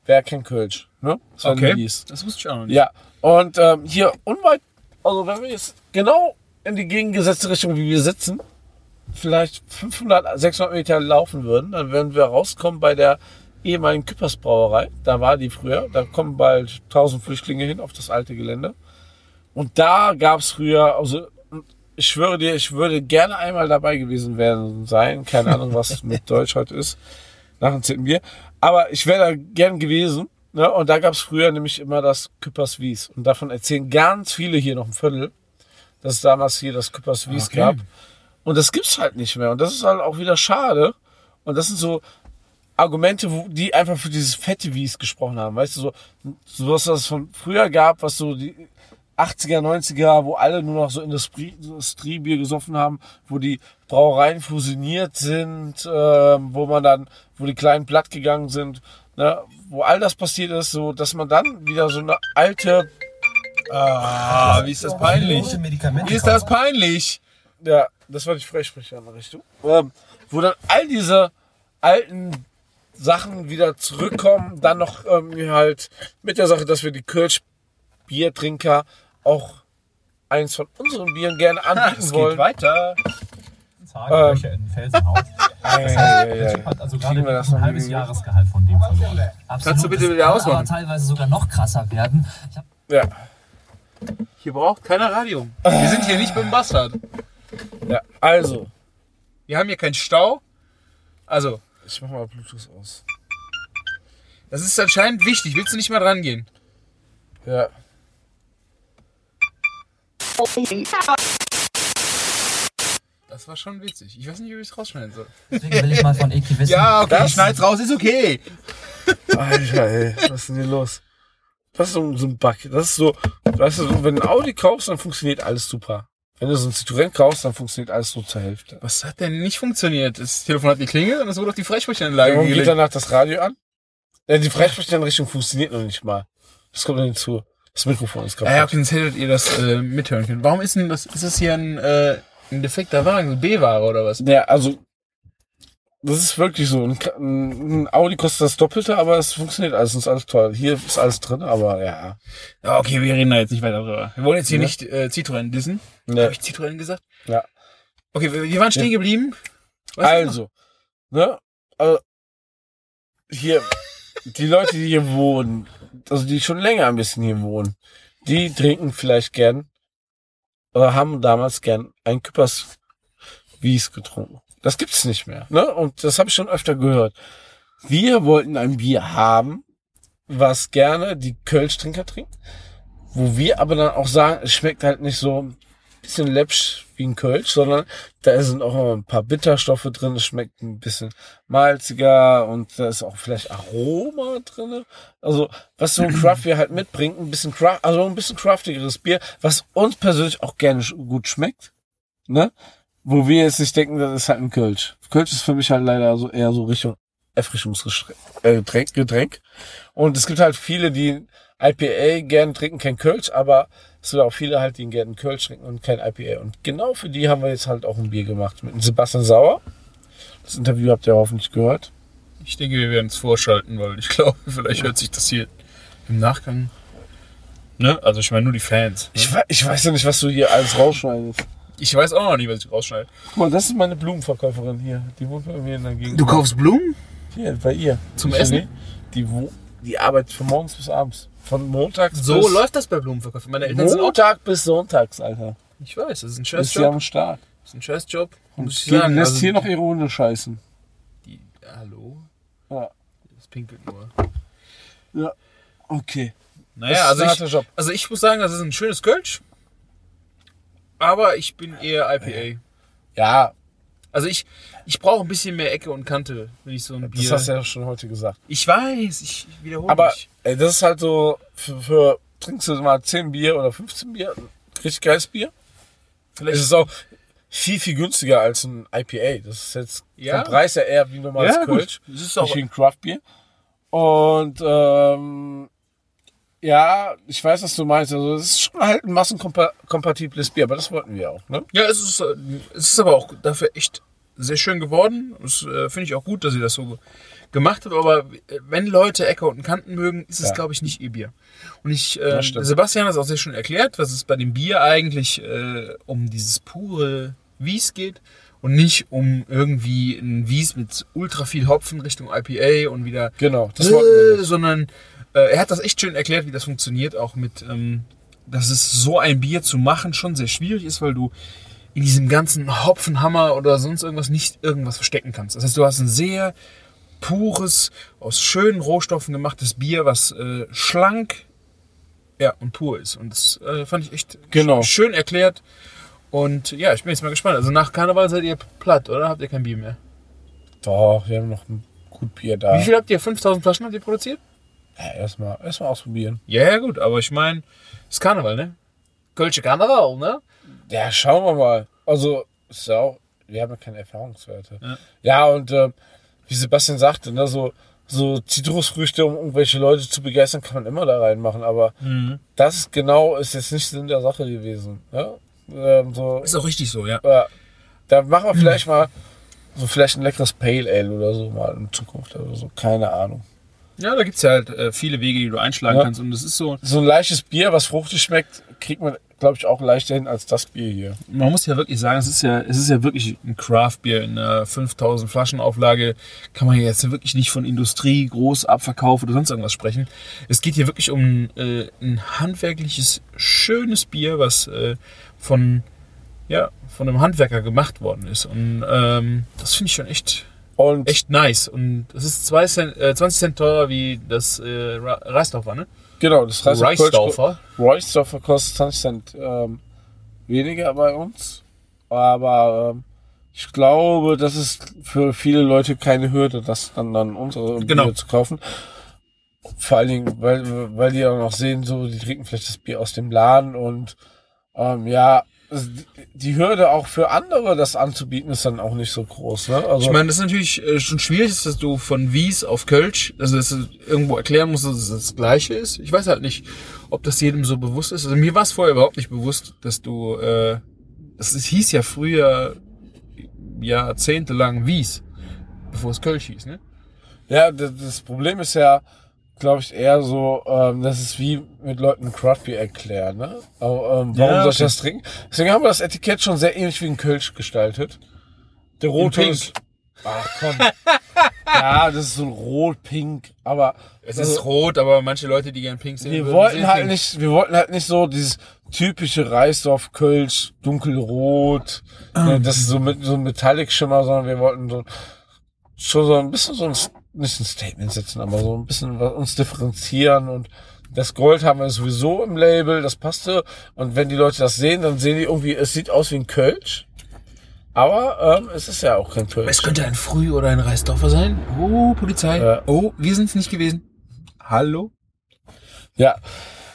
Wäre kein Kölsch. Ne? Das okay. Lies. Das wusste ich auch noch nicht. Ja, und ähm, hier unweit, also wenn wir jetzt genau in die gegengesetzte Richtung, wie wir sitzen, vielleicht 500, 600 Meter laufen würden, dann würden wir rauskommen bei der ehemaligen Küppers Brauerei. Da war die früher. Da kommen bald 1000 Flüchtlinge hin auf das alte Gelände. Und da gab es früher, also ich schwöre dir, ich würde gerne einmal dabei gewesen werden sein. Keine Ahnung, was mit Deutsch heute ist. Nach dem zehnten Bier. Aber ich wäre da gern gewesen. Ne? Und da gab es früher nämlich immer das Küppers Wies. Und davon erzählen ganz viele hier noch ein Viertel, dass es damals hier das Küppers Wies Okay. gab. Und das gibt's halt nicht mehr. Und das ist halt auch wieder schade. Und das sind so Argumente, die einfach für dieses fette Wies gesprochen haben. Weißt du, so, so was es von früher gab, was so die 80er, 90er, wo alle nur noch so Industrie, Industriebier gesoffen haben, wo die Brauereien fusioniert sind, ähm, wo man dann, wo die kleinen platt gegangen sind, ne, wo all das passiert ist, so, dass man dann wieder so eine alte, Ah, wie ist das peinlich? Wie ist das peinlich? ja, das war die Freisprecheranrichtung, ähm, wo dann all diese alten Sachen wieder zurückkommen, dann noch irgendwie halt mit der Sache, dass wir die Kölsch-Biertrinker auch eins von unseren Bieren gerne anbieten Es wollen. geht weiter. Tagelöcher in Felsenhaus. Das ei, heißt. Typ hat also gerade ein halbes? Jahresgehalt von dem verloren. Absolut. Kannst du bitte wieder Das ausmachen? Aber teilweise sogar noch krasser werden. Ich hab Ja, Hier braucht keiner Radio. Wir sind hier nicht beim Bastard. ja, also, Wir haben hier keinen Stau. Also, ich mach mal Bluetooth aus. das ist anscheinend wichtig. Willst du nicht mal dran gehen? Ja. Das war schon witzig. Ich weiß nicht, wie ich es rausschneiden soll. deswegen will ich mal von Eki wissen. Ja, okay, Das- ich schneid's raus, ist okay. Alter, ey, was ist denn hier los? Das ist so so ein Bug. Das ist so, weißt du, wenn du ein Audi kaufst, dann funktioniert alles super. Wenn du so ein Citroën kaufst, dann funktioniert alles so zur Hälfte. Was hat denn nicht funktioniert? Das Telefon hat geklingelt und es wurde auf die Freisprechanlage Warum geht gelegt. danach das Radio an? Ja, die Freisprechanrichtung funktioniert noch nicht mal. Das kommt noch hinzu. Das Mikrofon ist kaputt. Ja, okay, sonst hättet ihr das äh, mithören können. Warum ist denn das, ist das hier ein, äh, ein defekter Wagen, B-Ware oder was? Ja, also, das ist wirklich so. Ein, ein Audi kostet das Doppelte, aber es funktioniert alles, es ist alles toll. Hier ist alles drin, aber ja. Ja, okay, wir reden da jetzt nicht weiter drüber. Wir wollen jetzt hier Ja. nicht äh, Citroën dissen. Ne. Habe ich Citroën gesagt? Ja. Okay, wir, wir waren stehen geblieben. Was Also, ne? Also, hier, die Leute, die hier wohnen, also die schon länger ein bisschen hier wohnen, die trinken vielleicht gern oder haben damals gern ein Küppers Wies getrunken. Das gibt's nicht mehr, ne? Und das habe ich schon öfter gehört. Wir wollten ein Bier haben, was gerne die Kölsch-Trinker trinken, wo wir aber dann auch sagen, es schmeckt halt nicht so ein bisschen läppsch wie ein Kölsch, sondern da sind auch ein paar Bitterstoffe drin, es schmeckt ein bisschen malziger und da ist auch vielleicht Aroma drin. Also, was so ein Craft halt mitbringt, ein bisschen Craft, also ein bisschen craftigeres Bier, was uns persönlich auch gerne gut schmeckt, ne? Wo wir jetzt nicht denken, das ist halt ein Kölsch. Kölsch ist für mich halt leider so eher so Richtung Erfrischungsgetränk. Äh, Getränk. Und es gibt halt viele, die IPA gerne trinken, kein Kölsch, aber es sind auch viele halt, die gerne Kölsch trinken und kein IPA. Und genau für die haben wir jetzt halt auch ein Bier gemacht mit dem Sebastian Sauer. Das Interview habt ihr hoffentlich gehört. Ich denke, wir werden es vorschalten, weil ich glaube, vielleicht hört sich das hier im Nachgang. Ne? Also ich meine nur die Fans. Ich, wei- ich weiß ja nicht, was du hier alles rausschneidest. Ich weiß auch noch nicht, was ich rausschneide. Guck mal, das ist meine Blumenverkäuferin hier. Die wohnt bei mir in der Gegend. Du kaufst Blumen? Hier, bei ihr. Zum Nicht Essen? Die, die arbeitet von morgens bis abends. Von montags So bis läuft das bei Blumenverkäufen. Meine Eltern. Montag bis sonntags, Alter. Ich weiß, das ist ein Ist scheiß sie Job. am Start. Das ist ein scheiß Job. Und Muss ich die sagen. lässt Also, hier noch ihre Hunde scheißen. die, hallo? Ja. Das pinkelt nur. Okay. Naja, also ist ich, also ich muss sagen, das ist ein schönes Kölsch. Aber ich bin eher IPA. Ja, Also ich, ich brauche ein bisschen mehr Ecke und Kante, wenn ich so ein das Bier. hast du ja schon heute gesagt. Ich weiß, ich wiederhole Aber mich. ey, das ist halt so, für, für trinkst du mal 10 Bier oder 15 Bier, richtig geiles Bier. Vielleicht Es ist auch viel, viel günstiger als ein IPA. Das ist jetzt Ja. vom Preis ja eher wie ein normales Ja, gut. Kölsch. Das ist auch- Nicht wie ein Craft-Bier. Und ähm, ja, ich weiß, was du meinst. Also es ist schon halt ein massenkompatibles Bier, aber das wollten wir auch, ne? Ja, es ist, es ist aber auch dafür echt sehr schön geworden. Das äh, finde ich auch gut, dass ihr das so gemacht habt. Aber äh, wenn Leute Ecke und Kanten mögen, ist es, Ja. glaube ich, nicht ihr Bier. Und ich, äh. Sebastian hat es auch sehr schön erklärt, dass es bei dem Bier eigentlich äh, um dieses pure Wies geht und nicht um irgendwie ein Wies mit ultra viel Hopfen Richtung IPA und wieder Genau, das äh, sondern äh, er hat das echt schön erklärt, wie das funktioniert, auch mit, ähm, dass es so ein Bier zu machen schon sehr schwierig ist, weil du in diesem ganzen Hopfenhammer oder sonst irgendwas nicht irgendwas verstecken kannst. Das heißt, du hast ein sehr pures, aus schönen Rohstoffen gemachtes Bier, was äh, schlank ja, und pur ist. Und das äh, fand ich echt Genau. sch schön erklärt. Und ja, ich bin jetzt mal gespannt. Also nach Karneval seid ihr platt, oder? Habt ihr kein Bier mehr? Doch, wir haben noch ein gut Bier da. Wie viel habt ihr? 5000 Flaschen habt ihr produziert? Ja, erstmal erst ausprobieren. Ja, ja, gut, aber ich meine, ist Karneval, ne? Kölsche Karneval, ne? Ja, schauen wir mal. Also, ist ja auch, wir haben ja keine Erfahrungswerte. Ja. Ja, und äh, wie Sebastian sagte, ne, so, so Zitrusfrüchte, um irgendwelche Leute zu begeistern, kann man immer da reinmachen. Aber Mhm. das ist genau ist jetzt nicht Sinn der Sache gewesen. Ne? Ähm, so, Ist auch richtig so, ja. ja, da machen wir vielleicht mal so vielleicht ein leckeres Pale Ale oder so mal in Zukunft oder so. Keine Ahnung. Ja, da gibt's ja halt äh, viele Wege, die du einschlagen Ja. kannst. Und das ist so, So ein leichtes Bier, was fruchtig schmeckt, kriegt man, glaube ich, auch leichter hin als das Bier hier. man muss ja wirklich sagen, es ist ja, es ist ja wirklich ein Craft-Bier in einer 5000 Flaschen Auflage. Kann man jetzt wirklich nicht von Industrie, Großabverkauf oder sonst irgendwas sprechen. Es geht hier wirklich um äh, ein handwerkliches, schönes Bier, was äh, von, ja, von einem Handwerker gemacht worden ist. Und ähm, das finde ich schon echt, Und echt nice. Und das ist zwei Cent, äh, 20 Cent teurer wie das äh, Reisdorfer, ne? Genau, das heißt, Reisdorfer. Reisdorfer kostet 20 Cent ähm, weniger bei uns. Aber ähm, ich glaube, das ist für viele Leute keine Hürde, das dann, dann unsere Genau. Bier zu kaufen. Vor allen Dingen, weil, weil die auch noch sehen, so, die trinken vielleicht das Bier aus dem Laden und ähm, ja, die Hürde auch für andere, das anzubieten, ist dann auch nicht so groß. Ne? Also, Ich meine, das ist natürlich äh, schon schwierig, dass du von Wies auf Kölsch, also dass du irgendwo erklären musst, dass es das Gleiche ist. Ich weiß halt nicht, ob das jedem so bewusst ist. Also mir war es vorher überhaupt nicht bewusst, dass du, äh, das hieß ja früher jahrzehntelang Wies, bevor es Kölsch hieß, ne? Ja, das Problem ist ja, glaube ich, eher so, ähm, das ist wie mit Leuten Craft Beer erklären, ne? Aber, ähm, warum Ja, soll ich okay. das trinken? Deswegen haben wir das Etikett schon sehr ähnlich wie ein Kölsch gestaltet. Der rote ist. Ach komm. ja, das ist so ein rot-pink, aber Es ist rot, aber manche Leute, die gern pink sehen, wir würden wollten halt pink. nicht, wir wollten halt nicht so dieses typische Reisdorf Kölsch, dunkelrot, Ah. äh, das ist so mit so ein Metallic-Schimmer, sondern wir wollten so schon so ein bisschen so ein, nicht ein Statement setzen, aber so ein bisschen uns differenzieren und das Gold haben wir sowieso im Label, das passte. Und wenn die Leute das sehen, dann sehen die irgendwie, es sieht aus wie ein Kölsch. Aber ähm, es ist ja auch kein Kölsch. Es könnte ein Früh- oder ein Reisdorfer sein. Oh, Polizei. Ja. Oh, wir sind es nicht gewesen. Hallo? Ja.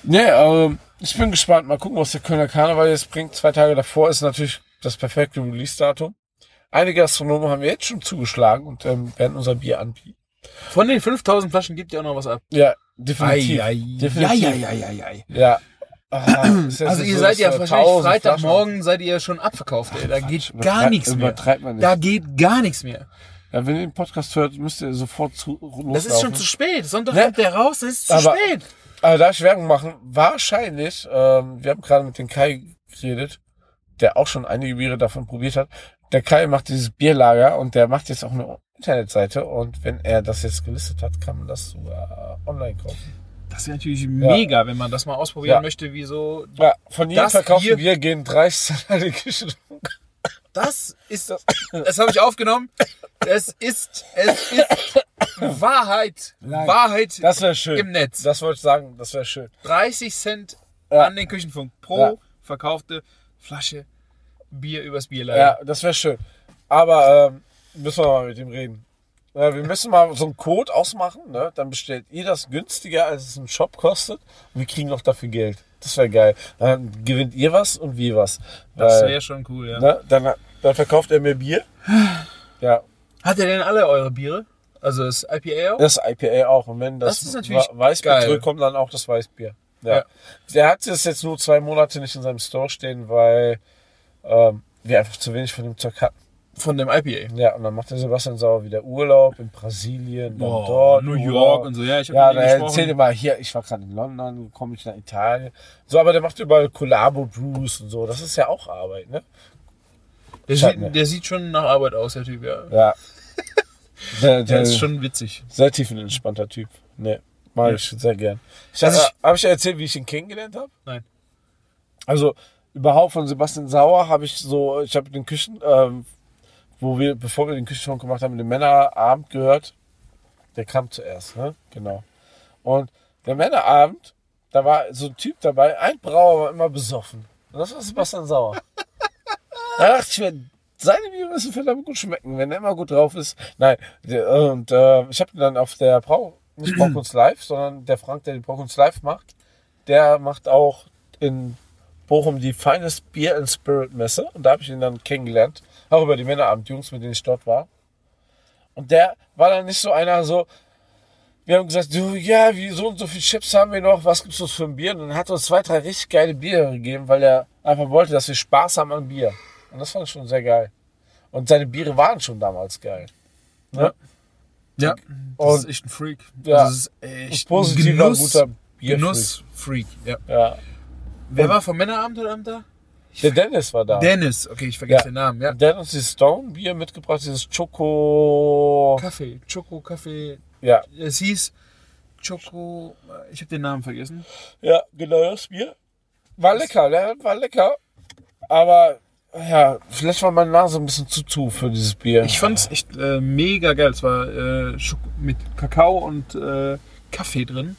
Nee, ähm, ich bin gespannt. Mal gucken, was der Kölner Karneval jetzt bringt. Zwei Tage davor ist natürlich das perfekte Release-Datum. Einige Gastronomen haben wir jetzt schon zugeschlagen und ähm, werden unser Bier anbieten. Von den 5000 Flaschen gibt ihr auch noch was ab. Ja, definitiv. Ei, ei. definitiv. Ja, ja, ja, ja, ja. Ja. Ah, Also ihr so, seid ja wahrscheinlich 1000 Freitagmorgen seid ihr schon abverkauft, ey. Da geht Flaschen- gar nichts mehr. Übertreibt man nicht. Da geht gar nichts mehr. ja, wenn ihr den Podcast hört, müsst ihr sofort zu loslaufen. Das ist schon zu spät. Sonntag Ne? kommt der raus, das ist zu Aber- spät. Aber darf ich Werbung machen? Wahrscheinlich, ähm, wir haben gerade mit dem Kai geredet, der auch schon einige Biere davon probiert hat. Der Kai macht dieses Bierlager und der macht jetzt auch eine Internetseite und wenn er das jetzt gelistet hat, kann man das sogar online kaufen. Das ist natürlich mega, wenn man das mal ausprobieren Ja. möchte, wie so. Ja, von jedem verkauften Bier- gehen 30 Cent an die Küche. Das ist das. Das habe ich aufgenommen. Es ist, es ist Wahrheit. Nein. Wahrheit Das wäre schön. im Netz. Das wollte ich sagen, das wäre schön. 30 Cent Ja. an den Küchenfunk pro Ja. verkaufte Flasche Bier übers Bierlager. Ja, das wäre schön. Aber ähm, müssen wir mal mit ihm reden. Ja, wir müssen mal so einen Code ausmachen, ne? Dann bestellt ihr das günstiger, als es im Shop kostet. Und wir kriegen noch dafür Geld. Das wäre geil. Dann gewinnt ihr was und wir was. Das wäre schon cool, ja. ne? dann, dann verkauft er mir Bier. Ja, Hat er denn alle eure Biere? Also das IPA auch? das IPA auch. Und wenn das, Das ist natürlich Weißbier geil. zurückkommt, dann auch das Weißbier. Ja. Ja. Der hat es jetzt nur zwei Monate nicht in seinem Store stehen, weil ähm, wir einfach zu wenig von dem Zeug hatten. Von dem IPA. Ja, und dann macht der Sebastian Sauer wieder Urlaub in Brasilien, dann Boah, dort. New Urlaub. York und so. Ja, ich Ja, der gesprochen. erzählt immer hier, ich war gerade in London, komme ich nach Italien. So, aber der macht überall Collabo Brews und so. Das ist ja auch Arbeit, ne? Der, sieht, der sieht schon nach Arbeit aus, der Typ, ja. Ja. Der, Der der ist schon witzig. sehr tiefenentspannter Typ. Ne, mag ich sehr gern. Ich, Also habe ich- hab ich dir erzählt, wie ich ihn kennengelernt habe? Nein. Also überhaupt von Sebastian Sauer habe ich so, ich habe den Küchen, ähm, wo wir, bevor wir den Küchenfunk gemacht haben, den Männerabend gehört. Der kam zuerst, ne? Genau. Und der Männerabend, da war so ein Typ dabei, ein Brauer war immer besoffen. Und das war Sebastian Sauer. da dachte ich mir, seine Biere müssen verdammt gut schmecken, wenn er immer gut drauf ist. Nein, und äh, ich habe dann auf der Brau, nicht Braukunst Live, sondern der Frank, der die Braukunst Live macht, der macht auch in Bochum die Finest Beer and Spirit Messe. Und da habe ich ihn dann kennengelernt. Auch über die Männerabend-Jungs, mit denen ich dort war. Und der war dann nicht so einer so, wir haben gesagt, du, ja, wie so und so viele Chips haben wir noch, was gibt's uns für ein Bier? Und dann hat er uns zwei, drei richtig geile Biere gegeben, weil er einfach wollte, dass wir Spaß haben an Bier. Und das fand ich schon sehr geil. Und seine Biere waren schon damals geil. Ne? Ja, das Und- ist echt ein Freak. Ja. Das ist echt Positiver, Genuss, guter Bierfreak. Genuss-Freak. Ja. Ja. Wer war vom Männerabend heute Abend da? Der Dennis war da. Dennis. Okay, ich vergesse Ja. den Namen. Ja. Uns dieses Stone Bier mitgebracht, dieses Choco. Kaffee, Choco, Kaffee. Ja, Es hieß Choco. Ich habe den Namen vergessen. ja, genau das Bier. War lecker, der war lecker. Aber ja, vielleicht war meine Nase ein bisschen zu zu für dieses Bier. Ich fand es echt äh, mega geil. Es war äh, mit Kakao und äh, Kaffee drin.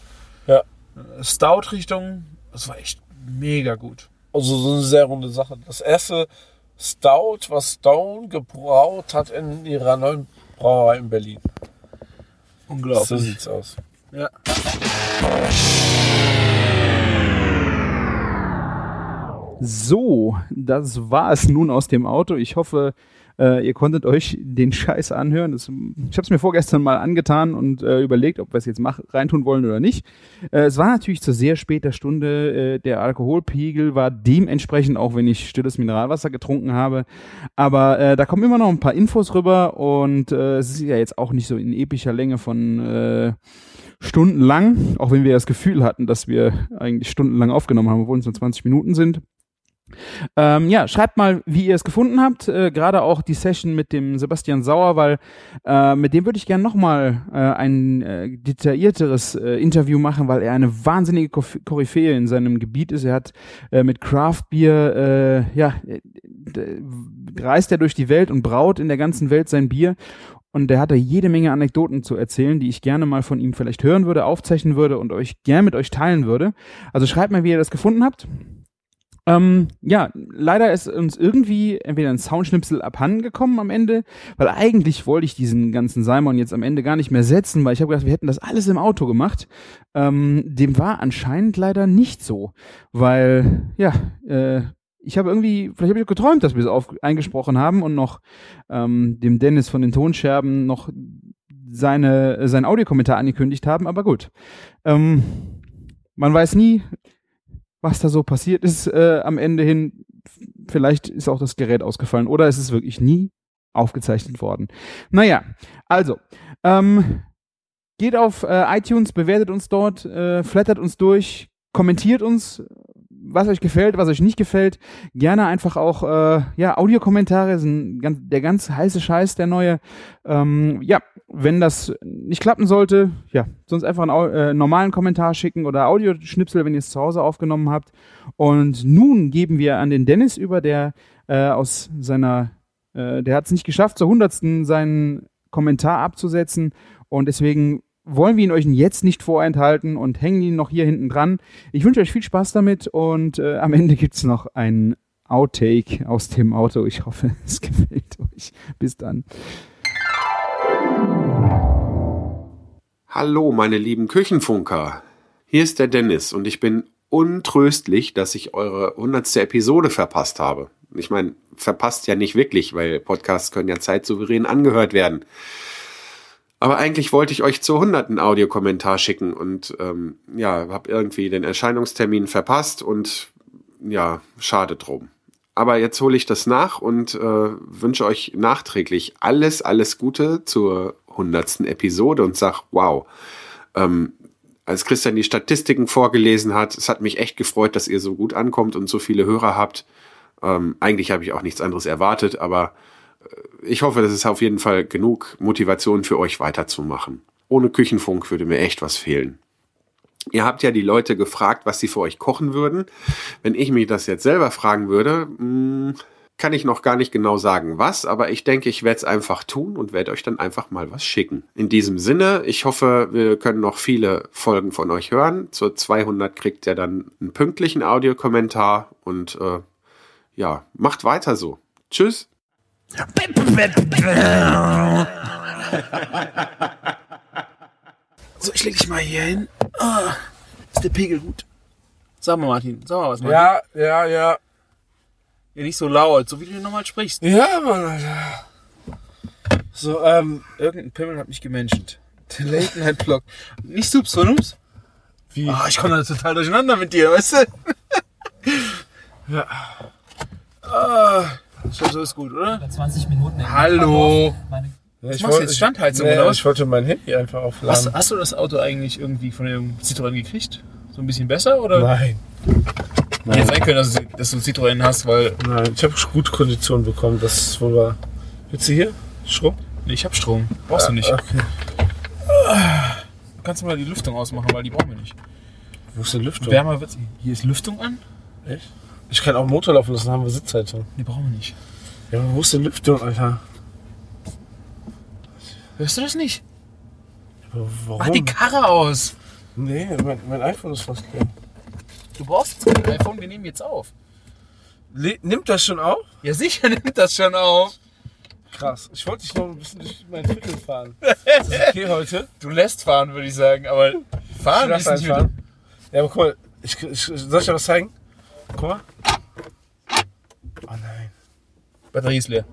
Ja. Äh, Stout-Richtung. Das war echt mega gut. Also so eine sehr runde Sache. Das erste Stout, was Stone gebraut hat in ihrer neuen Brauerei in Berlin. Unglaublich. So sieht's aus. Ja. So, das war es nun aus dem Auto. Ich hoffe, äh, ihr konntet euch den Scheiß anhören. Das, ich habe es mir vorgestern mal angetan und äh, überlegt, ob wir es jetzt mach, reintun wollen oder nicht. Äh, es war natürlich zu sehr später Stunde. Äh, der Alkoholpegel war dementsprechend, auch wenn ich stilles Mineralwasser getrunken habe. Aber äh, da kommen immer noch ein paar Infos rüber und äh, es ist ja jetzt auch nicht so in epischer Länge von stundenlang, auch wenn wir das Gefühl hatten, dass wir eigentlich stundenlang aufgenommen haben, obwohl es nur 20 Minuten sind. Ähm, ja, schreibt mal, wie ihr es gefunden habt. Äh, Gerade auch die Session mit dem Sebastian Sauer, weil äh, mit dem würde ich gerne nochmal äh, ein äh, detaillierteres äh, Interview machen, weil er eine wahnsinnige Kof- Koryphäe in seinem Gebiet ist. Er hat äh, mit Craft Beer, äh, ja, reist er durch die Welt und braut in der ganzen Welt sein Bier. Und er hatte jede Menge Anekdoten zu erzählen, die ich gerne mal von ihm vielleicht hören würde, aufzeichnen würde und euch gern mit euch teilen würde. Also schreibt mal, wie ihr das gefunden habt. Ähm, ja, leider ist uns irgendwie entweder ein Soundschnipsel abhanden gekommen am Ende, weil eigentlich wollte ich diesen ganzen Simon jetzt am Ende gar nicht mehr setzen, weil ich habe gedacht, wir hätten das alles im Auto gemacht. Ähm, dem war anscheinend leider nicht so, weil, ja, äh, ich habe irgendwie, vielleicht habe ich geträumt, dass wir es auf, eingesprochen haben und noch ähm, dem Dennis von den Tonscherben noch seine, sein Audiokommentar angekündigt haben, aber gut. Ähm, man weiß nie, was da so passiert ist äh, am Ende hin. Vielleicht ist auch das Gerät ausgefallen oder es ist wirklich nie aufgezeichnet worden. Naja, also, ähm, geht auf äh, iTunes, bewertet uns dort, äh, flattert uns durch, kommentiert uns, was euch gefällt, was euch nicht gefällt. Gerne einfach auch äh, ja Audiokommentare sind ganz, der ganz heiße Scheiß, der neue. Ähm, ja, wenn das nicht klappen sollte, ja, sonst einfach einen äh, normalen Kommentar schicken oder Audioschnipsel, wenn ihr es zu Hause aufgenommen habt. Und nun geben wir an den Dennis über, der äh, aus seiner, äh, der hat es nicht geschafft, zur hundertsten seinen Kommentar abzusetzen und deswegen wollen wir ihn euch jetzt nicht vorenthalten und hängen ihn noch hier hinten dran. Ich wünsche euch viel Spaß damit und äh, am Ende gibt's noch ein Outtake aus dem Auto. Ich hoffe, es gefällt euch. Bis dann. Hallo, meine lieben Küchenfunker. Hier ist der Dennis und ich bin untröstlich, dass ich eure hundertste Episode verpasst habe. Ich meine, verpasst ja nicht wirklich, weil Podcasts können ja zeitsouverän angehört werden. Aber eigentlich wollte ich euch zur hunderten Audiokommentar schicken und ähm, ja, habe irgendwie den Erscheinungstermin verpasst und ja, schade drum. Aber jetzt hole ich das nach und äh, wünsche euch nachträglich alles, alles Gute zur hundertsten Episode und sag, wow, ähm, als Christian die Statistiken vorgelesen hat, es hat mich echt gefreut, dass ihr so gut ankommt und so viele Hörer habt. Ähm, eigentlich habe ich auch nichts anderes erwartet, aber äh, ich hoffe, das ist auf jeden Fall genug Motivation für euch weiterzumachen. Ohne Küchenfunk würde mir echt was fehlen. Ihr habt ja die Leute gefragt, was sie für euch kochen würden. Wenn ich mich das jetzt selber fragen würde, mh, kann ich noch gar nicht genau sagen, was, aber ich denke, ich werde es einfach tun und werde euch dann einfach mal was schicken. In diesem Sinne, ich hoffe, wir können noch viele Folgen von euch hören. Zur 200 kriegt ihr dann einen pünktlichen Audiokommentar und äh, ja, macht weiter so. Tschüss. So, ich leg dich mal hier hin. Ah, ist der Pegel gut? Sag mal, Martin, sag mal was, Martin. Ja, ja, ja. Ja, nicht so laut, so wie du normal sprichst. Ja, Mann, Alter. So, ähm, Irgendein Pimmel hat mich gemenschent. Der Late Night Block. Nicht Subs, Sonums? wie? Ah, ich komme da total durcheinander mit dir, weißt du? Ja. Ah, ich so ist gut, oder? 20 Minuten. Hallo. Meine Ja, ich jetzt? Standheizung, nee, was? Ich wollte mein Handy einfach aufladen. Hast, hast du das Auto eigentlich irgendwie von dem Citroën gekriegt? So ein bisschen besser, oder? Nein, Hätte sein können, dass du, dass du einen Citroën hast, weil nein. Ich habe gute Konditionen bekommen. Das ist wohl wahr. Willst du hier? Strom? Nee, ich hab Strom. Brauchst du nicht. Okay. Kannst du mal die Lüftung ausmachen, weil die brauchen wir nicht. Wo ist die Lüftung? Wärmer wird's. Hier ist Lüftung an? Echt? Ich kann auch Motor laufen lassen, haben wir Sitzheizung. Die brauchen wir nicht. Ja, aber wo ist die Lüftung, Alter? Hörst du das nicht? Aber Warum? Mach die Karre aus. nee, mein, mein iPhone ist fast leer. Du brauchst jetzt kein iPhone, wir nehmen jetzt auf. Le nimmt das schon auf? Ja, sicher nimmt das schon auf. Krass. Ich wollte dich noch ein bisschen durch mein Viertel fahren. Ist das okay heute? Du lässt fahren, würde ich sagen, aber fahren ist nicht einfahren. Ja, aber guck mal, ich, ich, soll ich dir was zeigen? Guck mal. Oh nein. Batterie ist leer.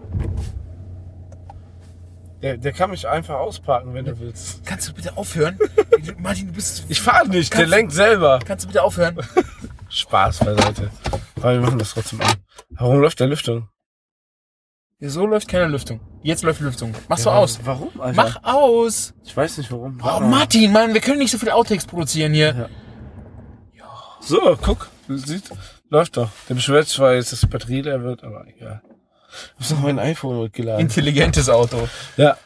Der, der kann mich einfach ausparken, wenn du willst. Kannst du bitte aufhören? Martin, du bist. Ich fahre nicht, der Kannst- lenkt selber. Kannst du bitte aufhören? Spaß beiseite. Aber wir machen das trotzdem an. Warum läuft der Lüftung? Ja, so läuft keine Lüftung. Jetzt läuft Lüftung. Mach so Ja, aus. Warum, Alter? Mach aus. Ich weiß nicht warum. Oh, Martin, Mann, wir können nicht so viele Outtakes produzieren hier. So, guck. Du siehst, läuft doch. Der beschwert zwar jetzt, dass die Batterie leer wird, aber egal. Ich hab noch mein iPhone mitgeladen. Intelligentes Auto. Ja.